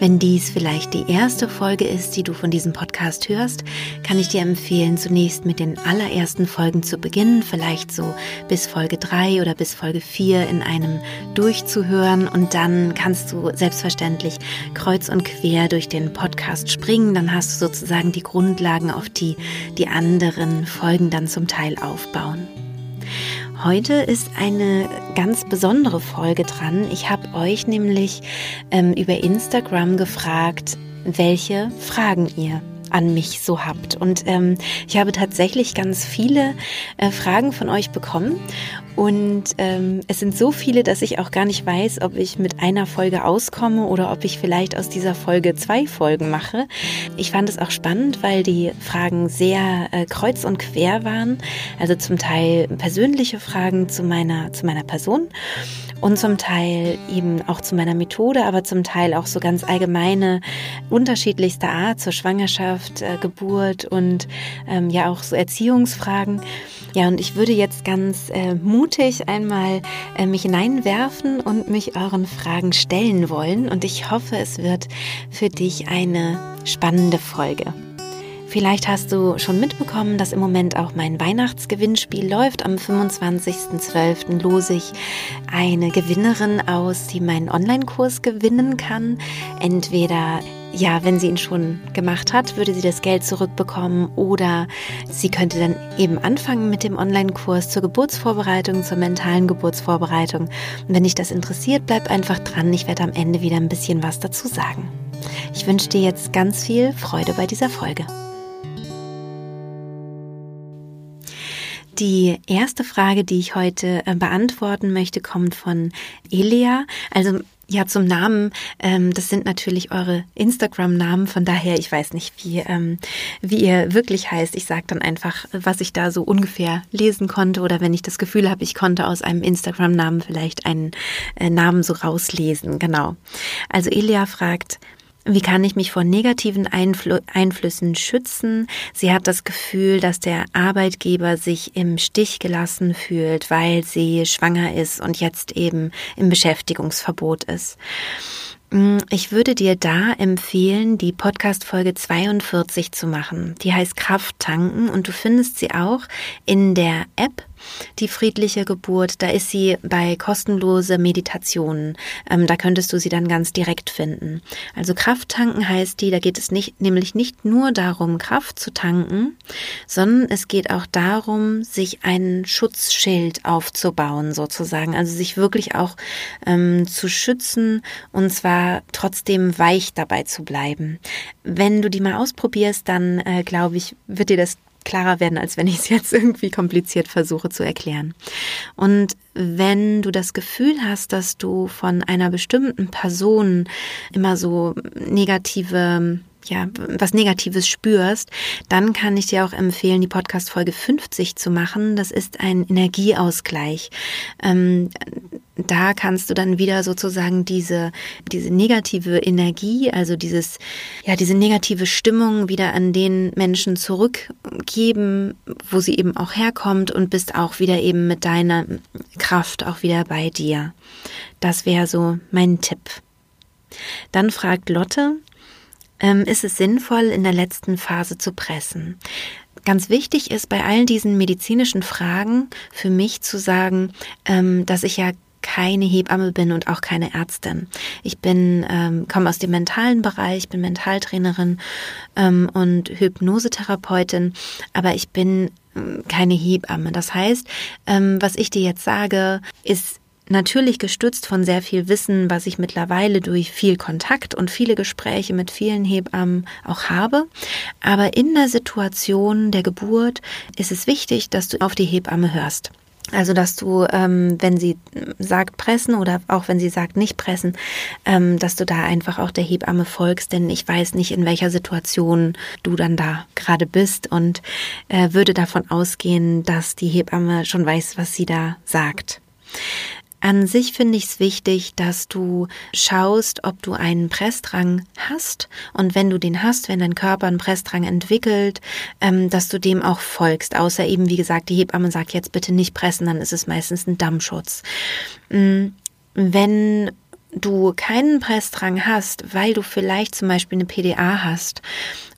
Wenn dies vielleicht die erste Folge ist, die du von diesem Podcast hörst, kann ich dir empfehlen, zunächst mit den allerersten Folgen zu beginnen, vielleicht so bis Folge 3 oder bis Folge 4 in einem durchzuhören und dann kannst du selbstverständlich kreuz und quer durch den Podcast springen, dann hast du sozusagen die Grundlagen, auf die die anderen Folgen dann zum Teil aufbauen. Heute ist eine ganz besondere Folge dran. Ich habe euch nämlich ähm, über Instagram gefragt, welche Fragen ihr an mich so habt. Und ähm, ich habe tatsächlich ganz viele äh, Fragen von euch bekommen. Und ähm, es sind so viele, dass ich auch gar nicht weiß, ob ich mit einer Folge auskomme oder ob ich vielleicht aus dieser Folge zwei Folgen mache. Ich fand es auch spannend, weil die Fragen sehr äh, kreuz und quer waren. Also zum Teil persönliche Fragen zu meiner, zu meiner Person und zum Teil eben auch zu meiner Methode, aber zum Teil auch so ganz allgemeine, unterschiedlichster Art zur Schwangerschaft, äh, Geburt und ähm, ja auch so Erziehungsfragen. Ja, und ich würde jetzt ganz äh, mutig einmal äh, mich hineinwerfen und mich euren Fragen stellen wollen. Und ich hoffe, es wird für dich eine spannende Folge. Vielleicht hast du schon mitbekommen, dass im Moment auch mein Weihnachtsgewinnspiel läuft. Am 25.12. lose ich eine Gewinnerin aus, die meinen Online-Kurs gewinnen kann. Entweder ja, wenn sie ihn schon gemacht hat, würde sie das Geld zurückbekommen oder sie könnte dann eben anfangen mit dem Online-Kurs zur Geburtsvorbereitung, zur mentalen Geburtsvorbereitung. Und wenn dich das interessiert, bleib einfach dran. Ich werde am Ende wieder ein bisschen was dazu sagen. Ich wünsche dir jetzt ganz viel Freude bei dieser Folge. Die erste Frage, die ich heute äh, beantworten möchte, kommt von Elia. Also ja, zum Namen, ähm, das sind natürlich eure Instagram-Namen, von daher, ich weiß nicht, wie, ähm, wie ihr wirklich heißt. Ich sage dann einfach, was ich da so ungefähr lesen konnte oder wenn ich das Gefühl habe, ich konnte aus einem Instagram-Namen vielleicht einen äh, Namen so rauslesen. Genau. Also Elia fragt, wie kann ich mich vor negativen Einfl Einflüssen schützen? Sie hat das Gefühl, dass der Arbeitgeber sich im Stich gelassen fühlt, weil sie schwanger ist und jetzt eben im Beschäftigungsverbot ist. Mm, ich würde dir da empfehlen, die Podcast-Folge 42 zu machen. Die heißt Kraft tanken und du findest sie auch in der App die friedliche Geburt, da ist sie bei kostenlose Meditationen. Ähm, da könntest du sie dann ganz direkt finden. Also Kraft tanken heißt die, da geht es nicht, nämlich nicht nur darum, Kraft zu tanken, sondern es geht auch darum, sich einen Schutzschild aufzubauen, sozusagen. Also sich wirklich auch ähm, zu schützen und zwar trotzdem weich dabei zu bleiben. Wenn du die mal ausprobierst, dann äh, glaube ich, wird dir das klarer werden, als wenn ich es jetzt irgendwie kompliziert versuche zu erklären. Und wenn du das Gefühl hast, dass du von einer bestimmten Person immer so negative ja, was Negatives spürst, dann kann ich dir auch empfehlen, die Podcast-Folge 50 zu machen. Das ist ein Energieausgleich. Ähm, da kannst du dann wieder sozusagen diese, diese negative Energie, also dieses, ja, diese negative Stimmung wieder an den Menschen zurückgeben, wo sie eben auch herkommt und bist auch wieder eben mit deiner Kraft auch wieder bei dir. Das wäre so mein Tipp. Dann fragt Lotte, ähm, ist es sinnvoll, in der letzten Phase zu pressen. Ganz wichtig ist bei all diesen medizinischen Fragen für mich zu sagen, ähm, dass ich ja keine Hebamme bin und auch keine Ärztin. Ich bin ähm, komme aus dem mentalen Bereich, bin Mentaltrainerin ähm, und Hypnosetherapeutin, aber ich bin ähm, keine Hebamme. Das heißt, ähm, was ich dir jetzt sage, ist Natürlich gestützt von sehr viel Wissen, was ich mittlerweile durch viel Kontakt und viele Gespräche mit vielen Hebammen auch habe. Aber in der Situation der Geburt ist es wichtig, dass du auf die Hebamme hörst. Also, dass du, ähm, wenn sie sagt pressen oder auch wenn sie sagt nicht pressen, ähm, dass du da einfach auch der Hebamme folgst, denn ich weiß nicht, in welcher Situation du dann da gerade bist und äh, würde davon ausgehen, dass die Hebamme schon weiß, was sie da sagt. An sich finde ich es wichtig, dass du schaust, ob du einen Pressdrang hast und wenn du den hast, wenn dein Körper einen Pressdrang entwickelt, ähm, dass du dem auch folgst. Außer eben, wie gesagt, die Hebamme sagt jetzt bitte nicht pressen, dann ist es meistens ein Dammschutz. Mm, wenn du keinen Pressdrang hast, weil du vielleicht zum Beispiel eine PDA hast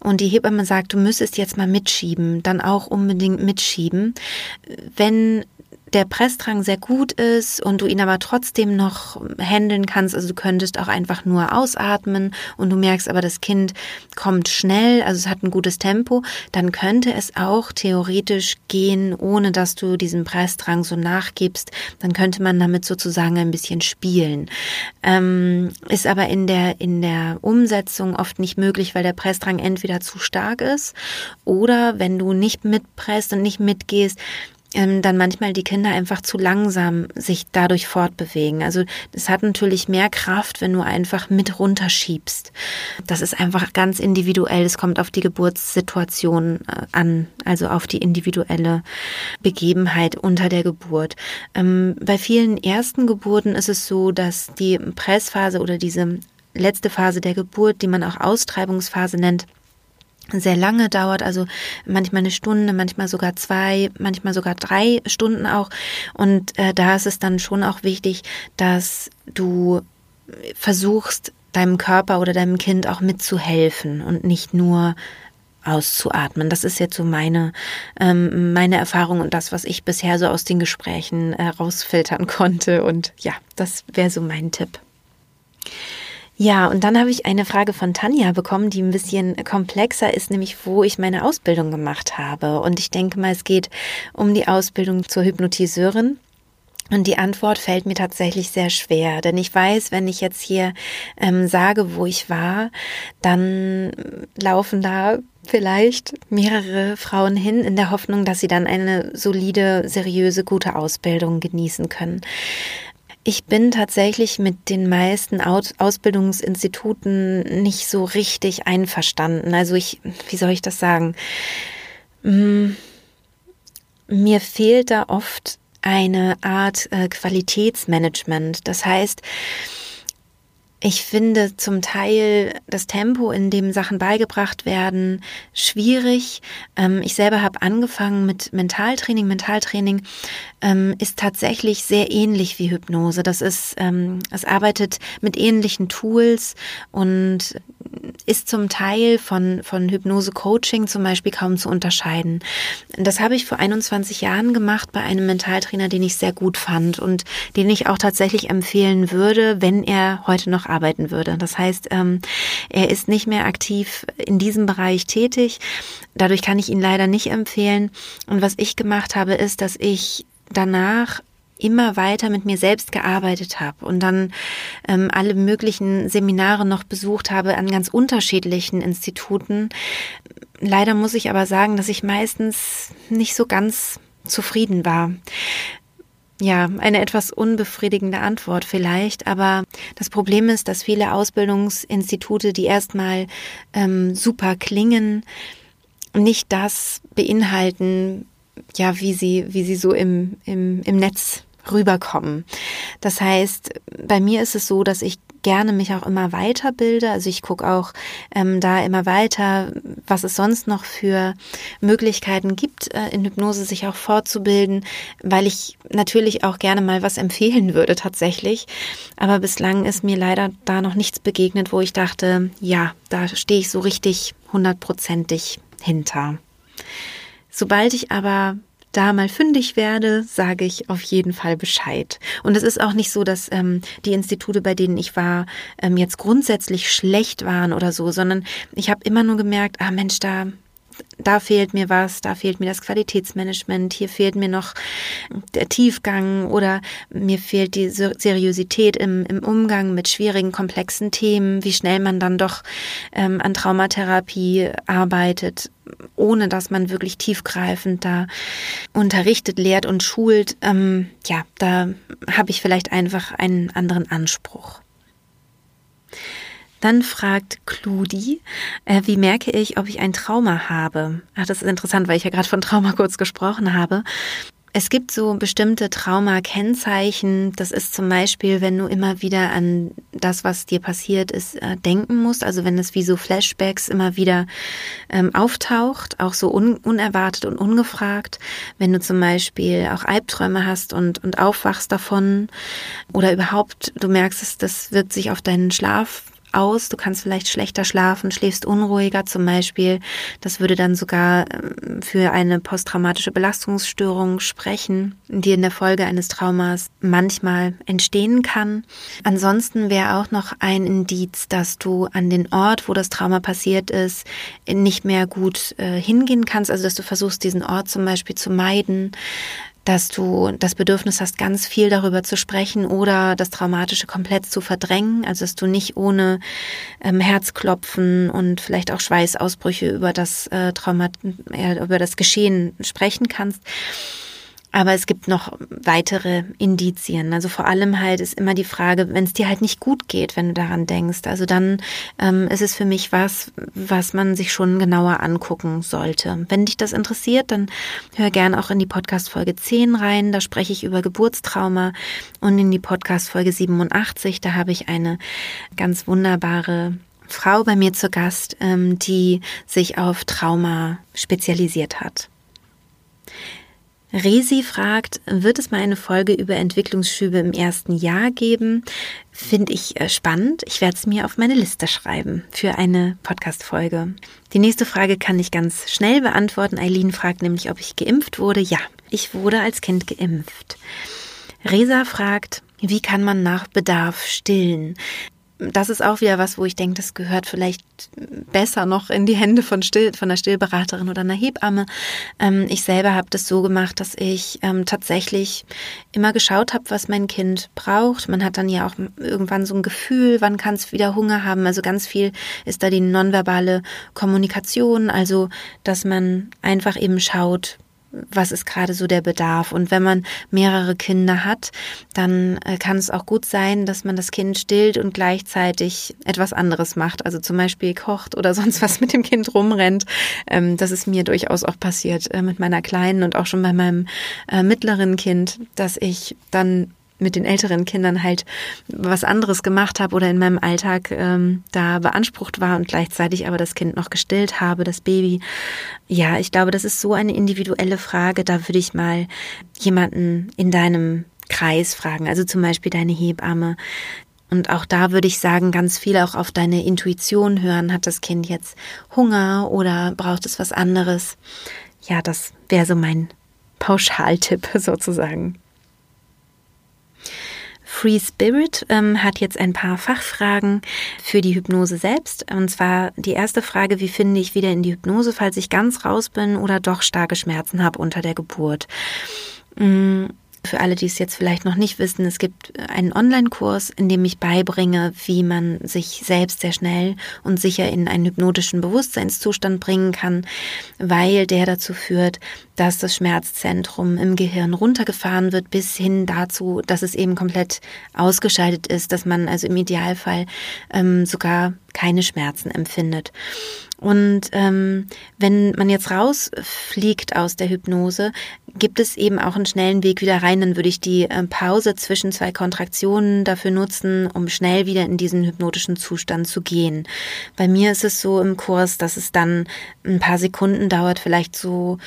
und die Hebamme sagt, du müsstest jetzt mal mitschieben, dann auch unbedingt mitschieben. Wenn der Pressdrang sehr gut ist und du ihn aber trotzdem noch handeln kannst, also du könntest auch einfach nur ausatmen und du merkst aber, das Kind kommt schnell, also es hat ein gutes Tempo, dann könnte es auch theoretisch gehen, ohne dass du diesem Pressdrang so nachgibst. Dann könnte man damit sozusagen ein bisschen spielen. Ähm, ist aber in der, in der Umsetzung oft nicht möglich, weil der Pressdrang entweder zu stark ist oder wenn du nicht mitpresst und nicht mitgehst, ähm, dann manchmal die Kinder einfach zu langsam sich dadurch fortbewegen. Also das hat natürlich mehr Kraft, wenn du einfach mit runterschiebst. Das ist einfach ganz individuell. Es kommt auf die Geburtssituation äh, an, also auf die individuelle Begebenheit unter der Geburt. Ähm, bei vielen ersten Geburten ist es so, dass die Pressphase oder diese letzte Phase der Geburt, die man auch Austreibungsphase nennt, sehr lange dauert, also manchmal eine Stunde, manchmal sogar zwei, manchmal sogar drei Stunden auch. Und äh, da ist es dann schon auch wichtig, dass du versuchst, deinem Körper oder deinem Kind auch mitzuhelfen und nicht nur auszuatmen. Das ist jetzt so meine, ähm, meine Erfahrung und das, was ich bisher so aus den Gesprächen äh, rausfiltern konnte. Und ja, das wäre so mein Tipp. Ja, und dann habe ich eine Frage von Tanja bekommen, die ein bisschen komplexer ist, nämlich wo ich meine Ausbildung gemacht habe. Und ich denke mal, es geht um die Ausbildung zur Hypnotiseurin. Und die Antwort fällt mir tatsächlich sehr schwer, denn ich weiß, wenn ich jetzt hier ähm, sage, wo ich war, dann laufen da vielleicht mehrere Frauen hin in der Hoffnung, dass sie dann eine solide, seriöse, gute Ausbildung genießen können. Ich bin tatsächlich mit den meisten Ausbildungsinstituten nicht so richtig einverstanden. Also ich, wie soll ich das sagen? Mm, mir fehlt da oft eine Art äh, Qualitätsmanagement. Das heißt, ich finde zum Teil das Tempo, in dem Sachen beigebracht werden, schwierig. Ähm, ich selber habe angefangen mit Mentaltraining. Mentaltraining ähm, ist tatsächlich sehr ähnlich wie Hypnose. Das ist, ähm, es arbeitet mit ähnlichen Tools und ist zum Teil von, von Hypnose-Coaching zum Beispiel kaum zu unterscheiden. Das habe ich vor 21 Jahren gemacht bei einem Mentaltrainer, den ich sehr gut fand und den ich auch tatsächlich empfehlen würde, wenn er heute noch arbeiten würde. Das heißt, ähm, er ist nicht mehr aktiv in diesem Bereich tätig. Dadurch kann ich ihn leider nicht empfehlen. Und was ich gemacht habe, ist, dass ich danach immer weiter mit mir selbst gearbeitet habe und dann ähm, alle möglichen Seminare noch besucht habe an ganz unterschiedlichen Instituten. Leider muss ich aber sagen, dass ich meistens nicht so ganz zufrieden war. Ja, eine etwas unbefriedigende Antwort vielleicht, aber das Problem ist, dass viele Ausbildungsinstitute, die erstmal ähm, super klingen, nicht das beinhalten, ja, wie sie, wie sie so im, im, im Netz rüberkommen. Das heißt, bei mir ist es so, dass ich gerne mich auch immer weiterbilde. Also ich gucke auch ähm, da immer weiter, was es sonst noch für Möglichkeiten gibt, äh, in Hypnose sich auch fortzubilden, weil ich natürlich auch gerne mal was empfehlen würde tatsächlich. Aber bislang ist mir leider da noch nichts begegnet, wo ich dachte, ja, da stehe ich so richtig hundertprozentig hinter. Sobald ich aber da mal fündig werde, sage ich auf jeden Fall Bescheid. Und es ist auch nicht so, dass ähm, die Institute, bei denen ich war, ähm, jetzt grundsätzlich schlecht waren oder so, sondern ich habe immer nur gemerkt, ah Mensch, da da fehlt mir was, da fehlt mir das Qualitätsmanagement, hier fehlt mir noch der Tiefgang oder mir fehlt die Seriosität im, im Umgang mit schwierigen, komplexen Themen, wie schnell man dann doch ähm, an Traumatherapie arbeitet, ohne dass man wirklich tiefgreifend da unterrichtet, lehrt und schult. Ähm, ja, da habe ich vielleicht einfach einen anderen Anspruch. Dann fragt Cludi, äh, wie merke ich, ob ich ein Trauma habe? Ach, das ist interessant, weil ich ja gerade von Trauma kurz gesprochen habe. Es gibt so bestimmte Trauma-Kennzeichen. Das ist zum Beispiel, wenn du immer wieder an das, was dir passiert ist, äh, denken musst. Also wenn es wie so Flashbacks immer wieder ähm, auftaucht, auch so un unerwartet und ungefragt. Wenn du zum Beispiel auch Albträume hast und, und aufwachst davon oder überhaupt du merkst, es, das wirkt sich auf deinen Schlaf aus. Du kannst vielleicht schlechter schlafen, schläfst unruhiger zum Beispiel. Das würde dann sogar ähm, für eine posttraumatische Belastungsstörung sprechen, die in der Folge eines Traumas manchmal entstehen kann. Ansonsten wäre auch noch ein Indiz, dass du an den Ort, wo das Trauma passiert ist, nicht mehr gut äh, hingehen kannst. Also dass du versuchst, diesen Ort zum Beispiel zu meiden dass du das Bedürfnis hast, ganz viel darüber zu sprechen oder das Traumatische komplett zu verdrängen, also dass du nicht ohne ähm, Herzklopfen und vielleicht auch Schweißausbrüche über das äh, Trauma, äh, über das Geschehen sprechen kannst. Aber es gibt noch weitere Indizien. Also vor allem halt ist immer die Frage, wenn es dir halt nicht gut geht, wenn du daran denkst. Also dann ähm, ist es für mich was, was man sich schon genauer angucken sollte. Wenn dich das interessiert, dann hör gern auch in die Podcast-Folge 10 rein. Da spreche ich über Geburtstrauma und in die Podcast-Folge 87. Da habe ich eine ganz wunderbare Frau bei mir zu Gast, ähm, die sich auf Trauma spezialisiert hat. Resi fragt, wird es mal eine Folge über Entwicklungsschübe im ersten Jahr geben? Finde ich äh, spannend. Ich werde es mir auf meine Liste schreiben für eine Podcast-Folge. Die nächste Frage kann ich ganz schnell beantworten. Eileen fragt nämlich, ob ich geimpft wurde. Ja, ich wurde als Kind geimpft. Resa fragt, wie kann man nach Bedarf stillen? Das ist auch wieder was, wo ich denke, das gehört vielleicht besser noch in die Hände von, Still, von einer Stillberaterin oder einer Hebamme. Ähm, ich selber habe das so gemacht, dass ich ähm, tatsächlich immer geschaut habe, was mein Kind braucht. Man hat dann ja auch irgendwann so ein Gefühl, wann kann es wieder Hunger haben. Also ganz viel ist da die nonverbale Kommunikation, also dass man einfach eben schaut, was ist gerade so der Bedarf. Und wenn man mehrere Kinder hat, dann äh, kann es auch gut sein, dass man das Kind stillt und gleichzeitig etwas anderes macht. Also zum Beispiel kocht oder sonst was mit dem Kind rumrennt. Ähm, das ist mir durchaus auch passiert äh, mit meiner Kleinen und auch schon bei meinem äh, mittleren Kind, dass ich dann mit den älteren Kindern halt was anderes gemacht habe oder in meinem Alltag ähm, da beansprucht war und gleichzeitig aber das Kind noch gestillt habe, das Baby. Ja, ich glaube, das ist so eine individuelle Frage. Da würde ich mal jemanden in deinem Kreis fragen, also zum Beispiel deine Hebamme. Und auch da würde ich sagen, ganz viel auch auf deine Intuition hören. Hat das Kind jetzt Hunger oder braucht es was anderes? Ja, das wäre so mein Pauschaltipp sozusagen. Free Spirit ähm, hat jetzt ein paar Fachfragen für die Hypnose selbst. Und zwar die erste Frage, wie finde ich wieder in die Hypnose, falls ich ganz raus bin oder doch starke Schmerzen habe unter der Geburt. Mm, für alle, die es jetzt vielleicht noch nicht wissen, es gibt einen Online-Kurs, in dem ich beibringe, wie man sich selbst sehr schnell und sicher in einen hypnotischen Bewusstseinszustand bringen kann, weil der dazu führt, dass das Schmerzzentrum im Gehirn runtergefahren wird, bis hin dazu, dass es eben komplett ausgeschaltet ist, dass man also im Idealfall ähm, sogar keine Schmerzen empfindet. Und ähm, wenn man jetzt rausfliegt aus der Hypnose, gibt es eben auch einen schnellen Weg wieder rein. Dann würde ich die äh, Pause zwischen zwei Kontraktionen dafür nutzen, um schnell wieder in diesen hypnotischen Zustand zu gehen. Bei mir ist es so im Kurs, dass es dann ein paar Sekunden dauert, vielleicht so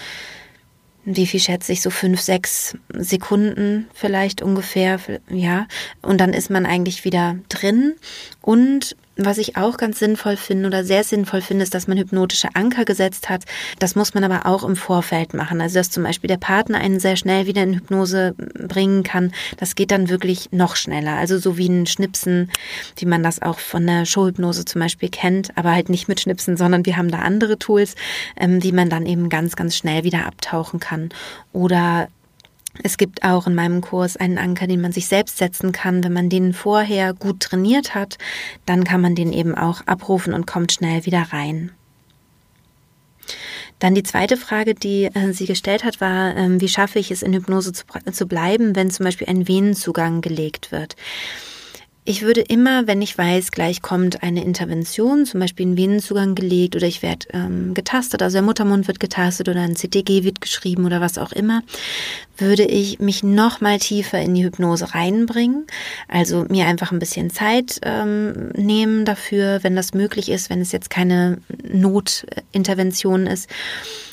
wie viel schätze ich, so fünf, sechs Sekunden vielleicht ungefähr, ja. Und dann ist man eigentlich wieder drin. Und was ich auch ganz sinnvoll finde oder sehr sinnvoll finde, ist, dass man hypnotische Anker gesetzt hat. Das muss man aber auch im Vorfeld machen. Also, dass zum Beispiel der Partner einen sehr schnell wieder in Hypnose bringen kann. Das geht dann wirklich noch schneller. Also, so wie ein Schnipsen, wie man das auch von der Showhypnose zum Beispiel kennt, aber halt nicht mit Schnipsen, sondern wir haben da andere Tools, ähm, wie man dann eben ganz, ganz schnell wieder abtauchen kann. Oder es gibt auch in meinem Kurs einen Anker, den man sich selbst setzen kann. Wenn man den vorher gut trainiert hat, dann kann man den eben auch abrufen und kommt schnell wieder rein. Dann die zweite Frage, die äh, sie gestellt hat, war, äh, wie schaffe ich es in Hypnose zu, zu bleiben, wenn zum Beispiel ein Venenzugang gelegt wird. Ich würde immer, wenn ich weiß, gleich kommt eine Intervention, zum Beispiel ein Venenzugang gelegt oder ich werde ähm, getastet, also der Muttermund wird getastet oder ein CTG wird geschrieben oder was auch immer, würde ich mich noch mal tiefer in die Hypnose reinbringen. Also mir einfach ein bisschen Zeit ähm, nehmen dafür, wenn das möglich ist, wenn es jetzt keine Notintervention ist.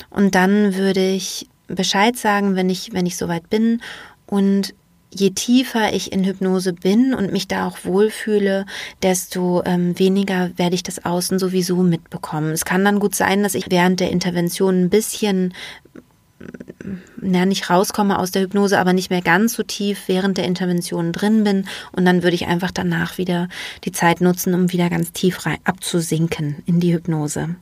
Und dann würde ich Bescheid sagen, wenn ich, wenn ich soweit bin und je tiefer ich in Hypnose bin und mich da auch wohlfühle, desto ähm, weniger werde ich das Außen sowieso mitbekommen. Es kann dann gut sein, dass ich während der Intervention ein bisschen na, nicht rauskomme aus der Hypnose, aber nicht mehr ganz so tief während der Intervention drin bin. Und dann würde ich einfach danach wieder die Zeit nutzen, um wieder ganz tief rein abzusinken in die Hypnose.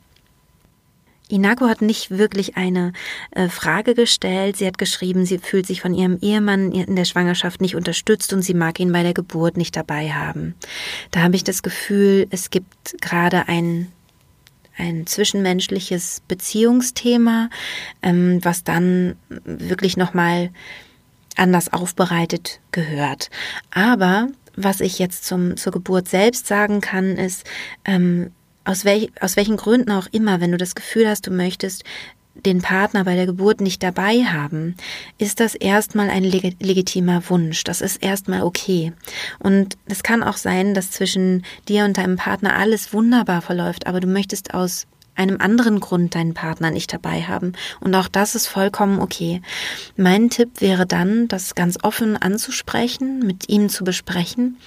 Inako hat nicht wirklich eine äh, Frage gestellt. Sie hat geschrieben, sie fühlt sich von ihrem Ehemann in der Schwangerschaft nicht unterstützt und sie mag ihn bei der Geburt nicht dabei haben. Da habe ich das Gefühl, es gibt gerade ein ein zwischenmenschliches Beziehungsthema, ähm, was dann wirklich nochmal anders aufbereitet gehört. Aber was ich jetzt zum, zur Geburt selbst sagen kann, ist, ähm, aus, welch, aus welchen Gründen auch immer, wenn du das Gefühl hast, du möchtest den Partner bei der Geburt nicht dabei haben, ist das erstmal ein leg legitimer Wunsch. Das ist erstmal okay. Und es kann auch sein, dass zwischen dir und deinem Partner alles wunderbar verläuft, aber du möchtest aus einem anderen Grund deinen Partner nicht dabei haben. Und auch das ist vollkommen okay. Mein Tipp wäre dann, das ganz offen anzusprechen, mit ihm zu besprechen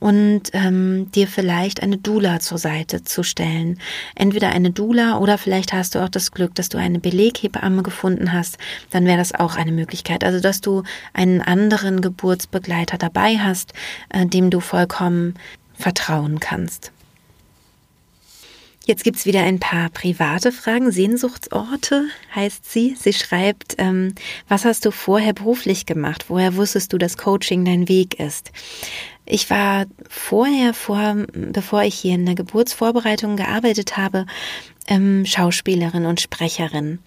und ähm, dir vielleicht eine Dula zur Seite zu stellen. Entweder eine Dula oder vielleicht hast du auch das Glück, dass du eine Beleghebamme gefunden hast. Dann wäre das auch eine Möglichkeit. Also, dass du einen anderen Geburtsbegleiter dabei hast, äh, dem du vollkommen vertrauen kannst. Jetzt gibt's wieder ein paar private Fragen. Sehnsuchtsorte heißt sie. Sie schreibt, ähm, was hast du vorher beruflich gemacht? Woher wusstest du, dass Coaching dein Weg ist? Ich war vorher, vor, bevor ich hier in der Geburtsvorbereitung gearbeitet habe, ähm, Schauspielerin und Sprecherin.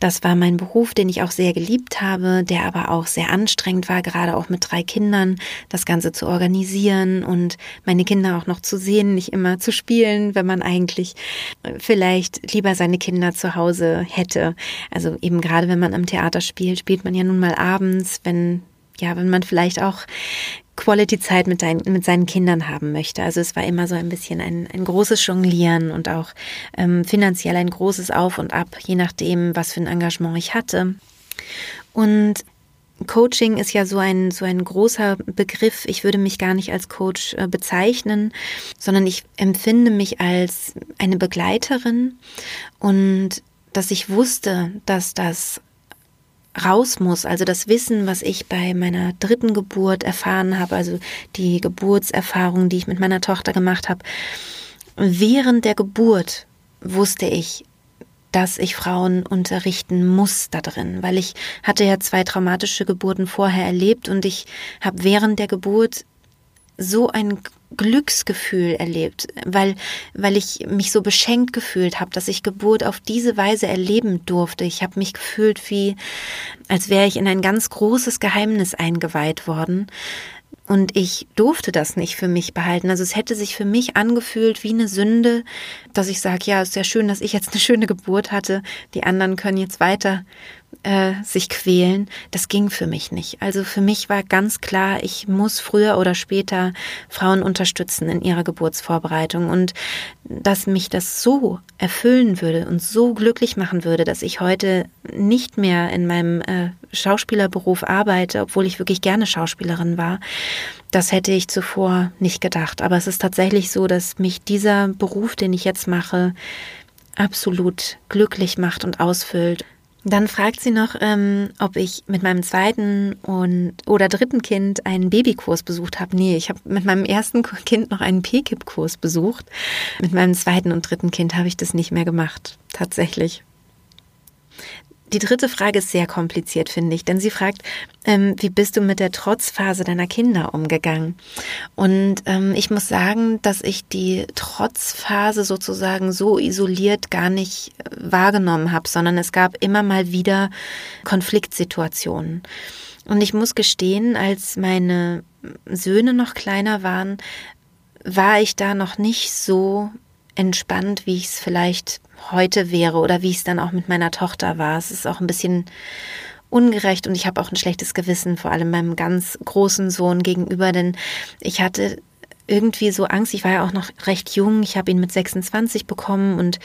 Das war mein Beruf, den ich auch sehr geliebt habe, der aber auch sehr anstrengend war, gerade auch mit drei Kindern, das Ganze zu organisieren und meine Kinder auch noch zu sehen, nicht immer zu spielen, wenn man eigentlich äh, vielleicht lieber seine Kinder zu Hause hätte. Also eben gerade wenn man am Theater spielt, spielt man ja nun mal abends, wenn ja, wenn man vielleicht auch Quality-Zeit mit, mit seinen Kindern haben möchte. Also es war immer so ein bisschen ein, ein großes Jonglieren und auch ähm, finanziell ein großes Auf und Ab, je nachdem, was für ein Engagement ich hatte. Und Coaching ist ja so ein, so ein großer Begriff. Ich würde mich gar nicht als Coach äh, bezeichnen, sondern ich empfinde mich als eine Begleiterin und dass ich wusste, dass das raus muss. Also das Wissen, was ich bei meiner dritten Geburt erfahren habe, also die Geburtserfahrung, die ich mit meiner Tochter gemacht habe. Während der Geburt wusste ich, dass ich Frauen unterrichten muss da drin, weil ich hatte ja zwei traumatische Geburten vorher erlebt und ich habe während der Geburt so ein Glücksgefühl erlebt, weil, weil ich mich so beschenkt gefühlt habe, dass ich Geburt auf diese Weise erleben durfte. Ich habe mich gefühlt wie, als wäre ich in ein ganz großes Geheimnis eingeweiht worden. Und ich durfte das nicht für mich behalten. Also es hätte sich für mich angefühlt wie eine Sünde, dass ich sage, ja, ist ja schön, dass ich jetzt eine schöne Geburt hatte. Die anderen können jetzt weiter äh, sich quälen, das ging für mich nicht. Also für mich war ganz klar, ich muss früher oder später Frauen unterstützen in ihrer Geburtsvorbereitung und dass mich das so erfüllen würde und so glücklich machen würde, dass ich heute nicht mehr in meinem äh, Schauspielerberuf arbeite, obwohl ich wirklich gerne Schauspielerin war, das hätte ich zuvor nicht gedacht. Aber es ist tatsächlich so, dass mich dieser Beruf, den ich jetzt mache, absolut glücklich macht und ausfüllt. Dann fragt sie noch, ähm, ob ich mit meinem zweiten und oder dritten Kind einen Babykurs besucht habe. Nee, ich habe mit meinem ersten Kind noch einen PKIP-Kurs besucht. Mit meinem zweiten und dritten Kind habe ich das nicht mehr gemacht, tatsächlich. Die dritte Frage ist sehr kompliziert, finde ich, denn sie fragt, ähm, wie bist du mit der Trotzphase deiner Kinder umgegangen? Und ähm, ich muss sagen, dass ich die Trotzphase sozusagen so isoliert gar nicht äh, wahrgenommen habe, sondern es gab immer mal wieder Konfliktsituationen. Und ich muss gestehen, als meine Söhne noch kleiner waren, war ich da noch nicht so entspannt, wie ich es vielleicht heute wäre oder wie ich es dann auch mit meiner Tochter war. Es ist auch ein bisschen ungerecht und ich habe auch ein schlechtes Gewissen, vor allem meinem ganz großen Sohn gegenüber, denn ich hatte irgendwie so Angst. Ich war ja auch noch recht jung. Ich habe ihn mit 26 bekommen und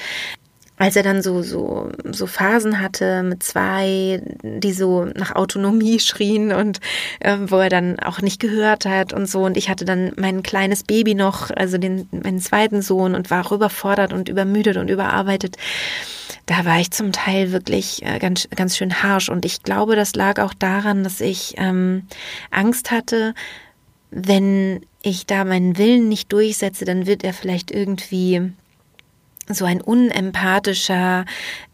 als er dann so, so, so Phasen hatte mit zwei, die so nach Autonomie schrien und äh, wo er dann auch nicht gehört hat und so. Und ich hatte dann mein kleines Baby noch, also den, meinen zweiten Sohn und war auch überfordert und übermüdet und überarbeitet. Da war ich zum Teil wirklich äh, ganz, ganz schön harsch. Und ich glaube, das lag auch daran, dass ich ähm, Angst hatte, wenn ich da meinen Willen nicht durchsetze, dann wird er vielleicht irgendwie so ein unempathischer,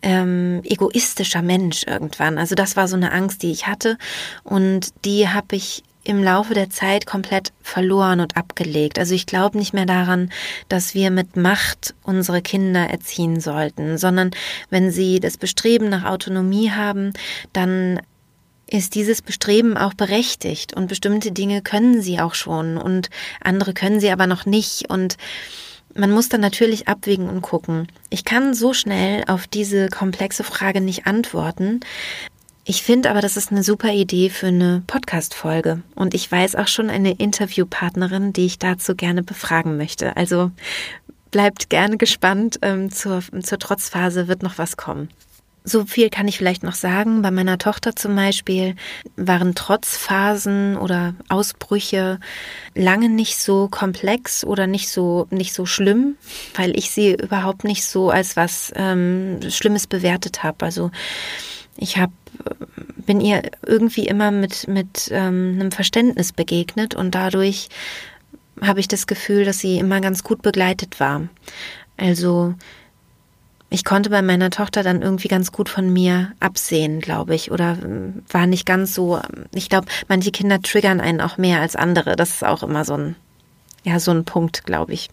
ähm, egoistischer Mensch irgendwann. Also das war so eine Angst, die ich hatte und die habe ich im Laufe der Zeit komplett verloren und abgelegt. Also ich glaube nicht mehr daran, dass wir mit Macht unsere Kinder erziehen sollten, sondern wenn sie das Bestreben nach Autonomie haben, dann ist dieses Bestreben auch berechtigt und bestimmte Dinge können sie auch schon und andere können sie aber noch nicht und man muss dann natürlich abwägen und gucken. Ich kann so schnell auf diese komplexe Frage nicht antworten. Ich finde aber, das ist eine super Idee für eine Podcast-Folge. Und ich weiß auch schon eine Interviewpartnerin, die ich dazu gerne befragen möchte. Also bleibt gerne gespannt. Ähm, zur, zur Trotzphase wird noch was kommen. So viel kann ich vielleicht noch sagen. Bei meiner Tochter zum Beispiel waren Trotzphasen oder Ausbrüche lange nicht so komplex oder nicht so nicht so schlimm, weil ich sie überhaupt nicht so als was ähm, Schlimmes bewertet habe. Also ich habe bin ihr irgendwie immer mit mit ähm, einem Verständnis begegnet und dadurch habe ich das Gefühl, dass sie immer ganz gut begleitet war. Also ich konnte bei meiner Tochter dann irgendwie ganz gut von mir absehen, glaube ich, oder ähm, war nicht ganz so. Ähm, ich glaube, manche Kinder triggern einen auch mehr als andere. Das ist auch immer so ein, ja, so ein Punkt, glaube ich.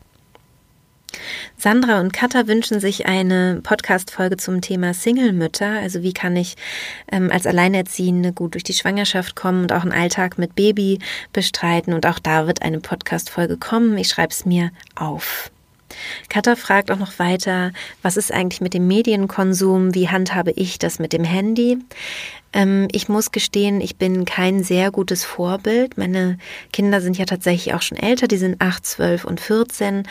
Sandra und Katha wünschen sich eine Podcast-Folge zum Thema Single-Mütter. Also wie kann ich ähm, als Alleinerziehende gut durch die Schwangerschaft kommen und auch einen Alltag mit Baby bestreiten. Und auch da wird eine Podcast-Folge kommen. Ich schreibe es mir auf. Katha fragt auch noch weiter, was ist eigentlich mit dem Medienkonsum? Wie handhabe ich das mit dem Handy? Ähm, ich muss gestehen, ich bin kein sehr gutes Vorbild. Meine Kinder sind ja tatsächlich auch schon älter, die sind 8, 12 und 14.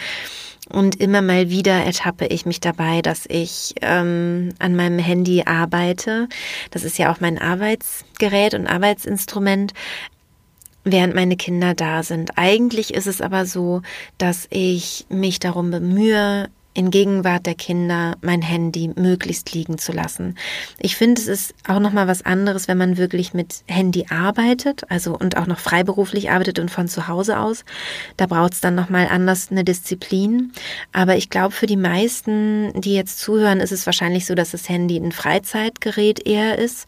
Und immer mal wieder ertappe ich mich dabei, dass ich ähm, an meinem Handy arbeite. Das ist ja auch mein Arbeitsgerät und Arbeitsinstrument während meine Kinder da sind. Eigentlich ist es aber so, dass ich mich darum bemühe, in Gegenwart der Kinder mein Handy möglichst liegen zu lassen. Ich finde, es ist auch noch mal was anderes, wenn man wirklich mit Handy arbeitet, also und auch noch freiberuflich arbeitet und von zu Hause aus. Da braucht es dann noch mal anders eine Disziplin. Aber ich glaube, für die meisten, die jetzt zuhören, ist es wahrscheinlich so, dass das Handy ein Freizeitgerät eher ist.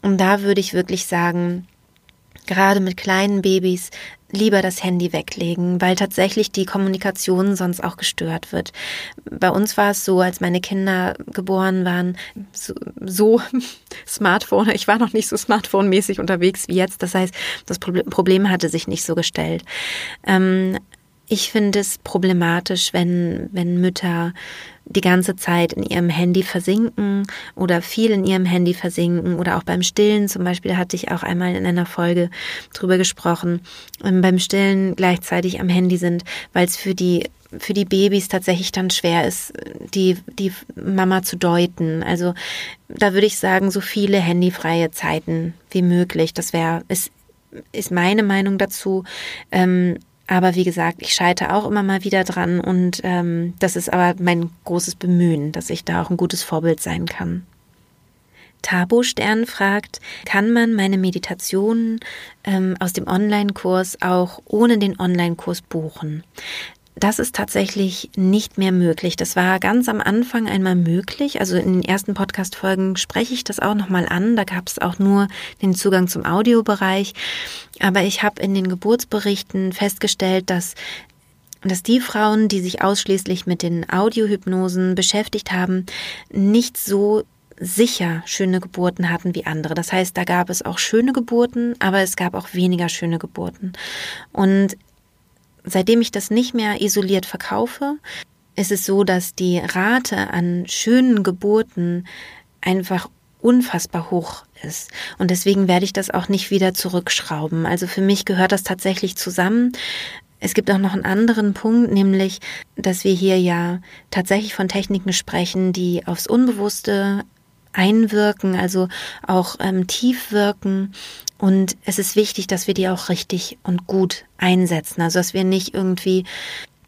Und da würde ich wirklich sagen, gerade mit kleinen Babys lieber das Handy weglegen, weil tatsächlich die Kommunikation sonst auch gestört wird. Bei uns war es so, als meine Kinder geboren waren, so, so Smartphone, ich war noch nicht so Smartphone-mäßig unterwegs wie jetzt. Das heißt, das Problem hatte sich nicht so gestellt. Ähm, ich finde es problematisch, wenn, wenn Mütter die ganze Zeit in ihrem Handy versinken oder viel in ihrem Handy versinken oder auch beim Stillen zum Beispiel hatte ich auch einmal in einer Folge drüber gesprochen, ähm, beim Stillen gleichzeitig am Handy sind, weil es für die für die Babys tatsächlich dann schwer ist, die, die Mama zu deuten. Also da würde ich sagen, so viele handyfreie Zeiten wie möglich. Das wäre, ist, ist meine Meinung dazu. Ähm, aber wie gesagt, ich scheite auch immer mal wieder dran und ähm, das ist aber mein großes Bemühen, dass ich da auch ein gutes Vorbild sein kann. Tabo Stern fragt, kann man meine Meditationen ähm, aus dem Online-Kurs auch ohne den Online-Kurs buchen? Das ist tatsächlich nicht mehr möglich. Das war ganz am Anfang einmal möglich. Also in den ersten Podcast-Folgen spreche ich das auch nochmal an. Da gab es auch nur den Zugang zum Audiobereich. Aber ich habe in den Geburtsberichten festgestellt, dass dass die Frauen, die sich ausschließlich mit den Audiohypnosen beschäftigt haben, nicht so sicher schöne Geburten hatten wie andere. Das heißt, da gab es auch schöne Geburten, aber es gab auch weniger schöne Geburten. Und seitdem ich das nicht mehr isoliert verkaufe, ist es so, dass die Rate an schönen Geburten einfach unfassbar hoch ist. Und deswegen werde ich das auch nicht wieder zurückschrauben. Also für mich gehört das tatsächlich zusammen. Es gibt auch noch einen anderen Punkt, nämlich, dass wir hier ja tatsächlich von Techniken sprechen, die aufs Unbewusste einwirken, also auch ähm, tief wirken. Und es ist wichtig, dass wir die auch richtig und gut einsetzen. Also dass wir nicht irgendwie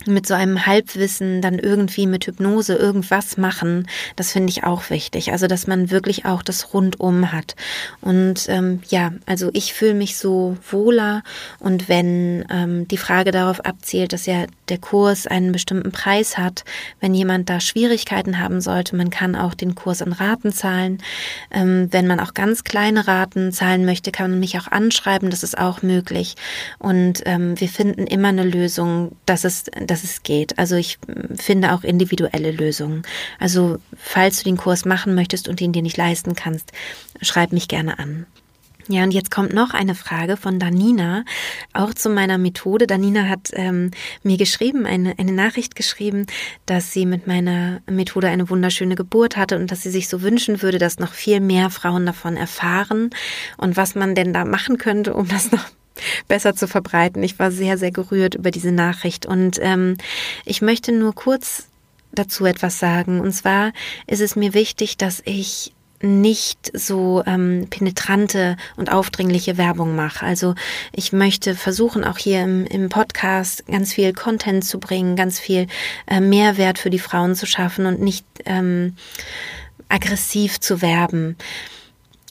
mit so einem Halbwissen dann irgendwie mit Hypnose irgendwas machen, das finde ich auch wichtig. Also, dass man wirklich auch das Rundum hat. Und ähm, ja, also ich fühle mich so wohler und wenn ähm, die Frage darauf abzielt, dass ja der Kurs einen bestimmten Preis hat, wenn jemand da Schwierigkeiten haben sollte, man kann auch den Kurs in Raten zahlen. Ähm, wenn man auch ganz kleine Raten zahlen möchte, kann man mich auch anschreiben, das ist auch möglich. Und ähm, wir finden immer eine Lösung, dass es, dass es geht. Also ich finde auch individuelle Lösungen. Also falls du den Kurs machen möchtest und ihn dir nicht leisten kannst, schreib mich gerne an. Ja, und jetzt kommt noch eine Frage von Danina, auch zu meiner Methode. Danina hat ähm, mir geschrieben, eine, eine Nachricht geschrieben, dass sie mit meiner Methode eine wunderschöne Geburt hatte und dass sie sich so wünschen würde, dass noch viel mehr Frauen davon erfahren und was man denn da machen könnte, um das noch besser zu verbreiten. Ich war sehr, sehr gerührt über diese Nachricht und ähm, ich möchte nur kurz dazu etwas sagen. Und zwar ist es mir wichtig, dass ich nicht so ähm, penetrante und aufdringliche Werbung mache. Also ich möchte versuchen, auch hier im, im Podcast ganz viel Content zu bringen, ganz viel äh, Mehrwert für die Frauen zu schaffen und nicht ähm, aggressiv zu werben.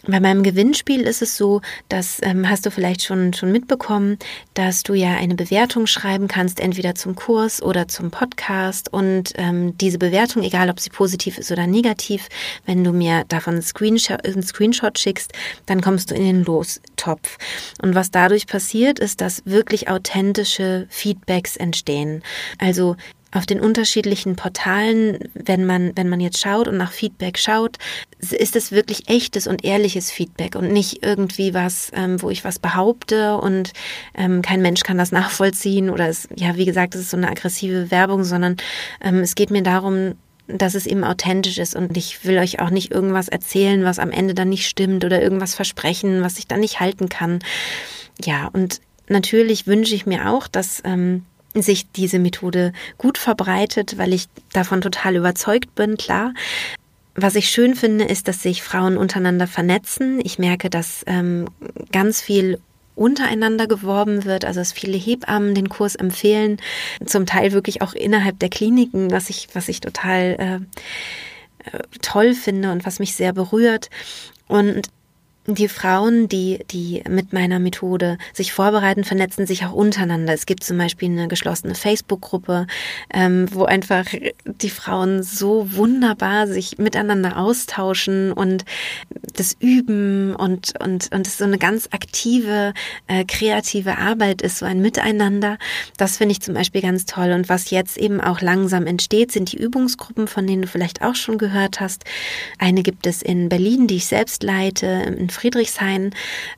Bei meinem Gewinnspiel ist es so, das ähm, hast du vielleicht schon, schon mitbekommen, dass du ja eine Bewertung schreiben kannst, entweder zum Kurs oder zum Podcast. Und ähm, diese Bewertung, egal ob sie positiv ist oder negativ, wenn du mir davon einen Screenshot, einen Screenshot schickst, dann kommst du in den Lostopf. Und was dadurch passiert, ist, dass wirklich authentische Feedbacks entstehen. Also auf den unterschiedlichen Portalen, wenn man, wenn man jetzt schaut und nach Feedback schaut, ist es wirklich echtes und ehrliches Feedback und nicht irgendwie was, ähm, wo ich was behaupte und ähm, kein Mensch kann das nachvollziehen oder es, ja, wie gesagt, es ist so eine aggressive Werbung, sondern ähm, es geht mir darum, dass es eben authentisch ist und ich will euch auch nicht irgendwas erzählen, was am Ende dann nicht stimmt oder irgendwas versprechen, was ich dann nicht halten kann. Ja, und natürlich wünsche ich mir auch, dass ähm, sich diese Methode gut verbreitet, weil ich davon total überzeugt bin, klar. Was ich schön finde, ist, dass sich Frauen untereinander vernetzen. Ich merke, dass ähm, ganz viel untereinander geworben wird, also dass viele Hebammen den Kurs empfehlen, zum Teil wirklich auch innerhalb der Kliniken, was ich, was ich total äh, äh toll finde und was mich sehr berührt. Und die Frauen, die, die mit meiner Methode sich vorbereiten, vernetzen sich auch untereinander. Es gibt zum Beispiel eine geschlossene Facebook-Gruppe, ähm, wo einfach die Frauen so wunderbar sich miteinander austauschen und das üben und, und, und es so eine ganz aktive, äh, kreative Arbeit ist, so ein Miteinander. Das finde ich zum Beispiel ganz toll. Und was jetzt eben auch langsam entsteht, sind die Übungsgruppen, von denen du vielleicht auch schon gehört hast. Eine gibt es in Berlin, die ich selbst leite, in Friedrichshain,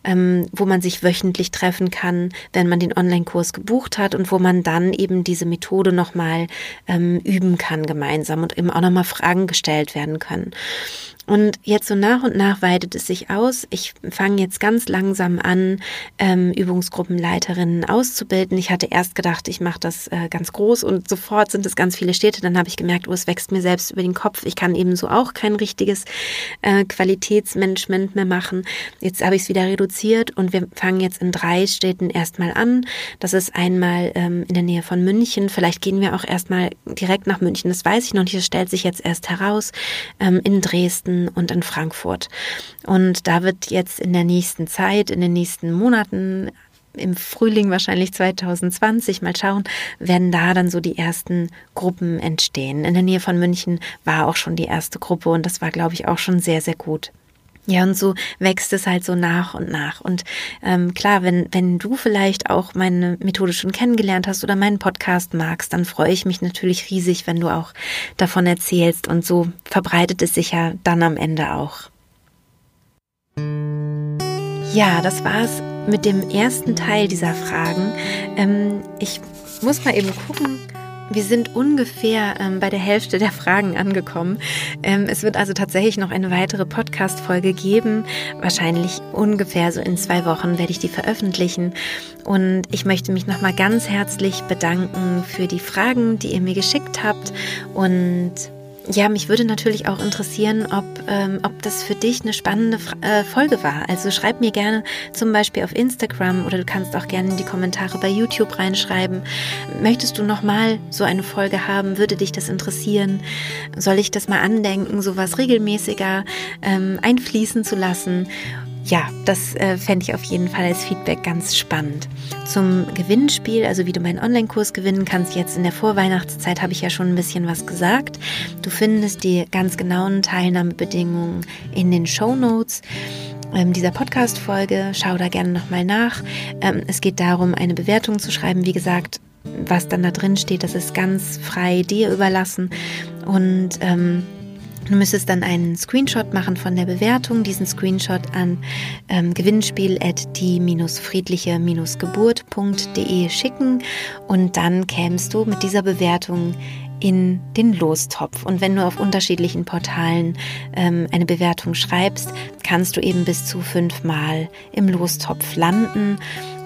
ähm, wo man sich wöchentlich treffen kann, wenn man den Online-Kurs gebucht hat und wo man dann eben diese Methode nochmal ähm, üben kann gemeinsam und eben auch nochmal Fragen gestellt werden können. Und jetzt so nach und nach weitet es sich aus. Ich fange jetzt ganz langsam an, ähm, Übungsgruppenleiterinnen auszubilden. Ich hatte erst gedacht, ich mache das äh, ganz groß und sofort sind es ganz viele Städte. Dann habe ich gemerkt, oh, es wächst mir selbst über den Kopf. Ich kann eben so auch kein richtiges äh, Qualitätsmanagement mehr machen. Jetzt habe ich es wieder reduziert und wir fangen jetzt in drei Städten erstmal an. Das ist einmal ähm, in der Nähe von München. Vielleicht gehen wir auch erstmal direkt nach München. Das weiß ich noch nicht. Das stellt sich jetzt erst heraus. Ähm, in Dresden Dresden und in Frankfurt. Und da wird jetzt in der nächsten Zeit, in den nächsten Monaten, im Frühling wahrscheinlich 2020, mal schauen, werden da dann so die ersten Gruppen entstehen. In der Nähe von München war auch schon die erste Gruppe und das war, glaube ich, auch schon sehr, sehr gut. Ja, und so wächst es halt so nach und nach. Und ähm, klar, wenn, wenn du vielleicht auch meine Methode schon kennengelernt hast oder meinen Podcast magst, dann freue ich mich natürlich riesig, wenn du auch davon erzählst. Und so verbreitet es sich ja dann am Ende auch. Ja, das war's mit dem ersten Teil dieser Fragen. Ähm, ich muss mal eben gucken wir sind ungefähr ähm, bei der Hälfte der Fragen angekommen. Ähm, es wird also tatsächlich noch eine weitere Podcast-Folge geben. Wahrscheinlich ungefähr so in zwei Wochen werde ich die veröffentlichen. Und ich möchte mich nochmal ganz herzlich bedanken für die Fragen, die ihr mir geschickt habt und ja, mich würde natürlich auch interessieren, ob, ähm, ob das für dich eine spannende äh, Folge war. Also schreib mir gerne zum Beispiel auf Instagram oder du kannst auch gerne in die Kommentare bei YouTube reinschreiben. Möchtest du nochmal so eine Folge haben? Würde dich das interessieren? Soll ich das mal andenken, sowas regelmäßiger ähm, einfließen zu lassen? Ja, das äh, fände ich auf jeden Fall als Feedback ganz spannend. Zum Gewinnspiel, also wie du meinen Online-Kurs gewinnen kannst, jetzt in der Vorweihnachtszeit habe ich ja schon ein bisschen was gesagt. Du findest die ganz genauen Teilnahmebedingungen in den Show Notes ähm, dieser Podcast-Folge. Schau da gerne nochmal nach. Ähm, es geht darum, eine Bewertung zu schreiben. Wie gesagt, was dann da drin steht, das ist ganz frei dir überlassen. Und ähm, Du müsstest dann einen Screenshot machen von der Bewertung, diesen Screenshot an ähm, gewinnspiel at die-friedliche-geburt.de schicken. Und dann kämst du mit dieser Bewertung in den Lostopf. Und wenn du auf unterschiedlichen Portalen ähm, eine Bewertung schreibst, kannst du eben bis zu fünfmal im Lostopf landen.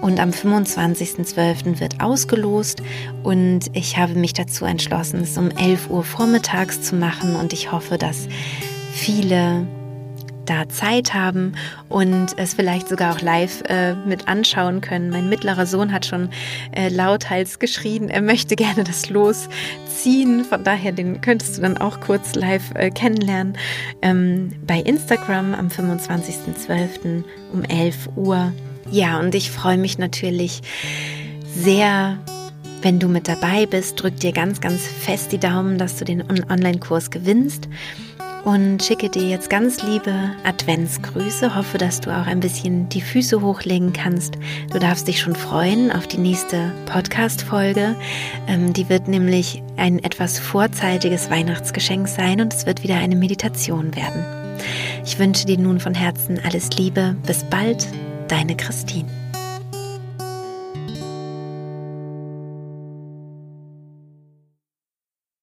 Und am 25.12. wird ausgelost und ich habe mich dazu entschlossen, es um 11 Uhr vormittags zu machen und ich hoffe, dass viele da Zeit haben und es vielleicht sogar auch live äh, mit anschauen können. Mein mittlerer Sohn hat schon äh, lauthals geschrien, er möchte gerne das Los ziehen. Von daher, den könntest du dann auch kurz live äh, kennenlernen. Ähm, bei Instagram am 25.12. um 11 Uhr. Ja, und ich freue mich natürlich sehr, wenn du mit dabei bist. Drück dir ganz, ganz fest die Daumen, dass du den Online-Kurs gewinnst und schicke dir jetzt ganz liebe Adventsgrüße. Hoffe, dass du auch ein bisschen die Füße hochlegen kannst. Du darfst dich schon freuen auf die nächste Podcast-Folge. Ähm, die wird nämlich ein etwas vorzeitiges Weihnachtsgeschenk sein und es wird wieder eine Meditation werden. Ich wünsche dir nun von Herzen alles Liebe. Bis bald, deine Christine.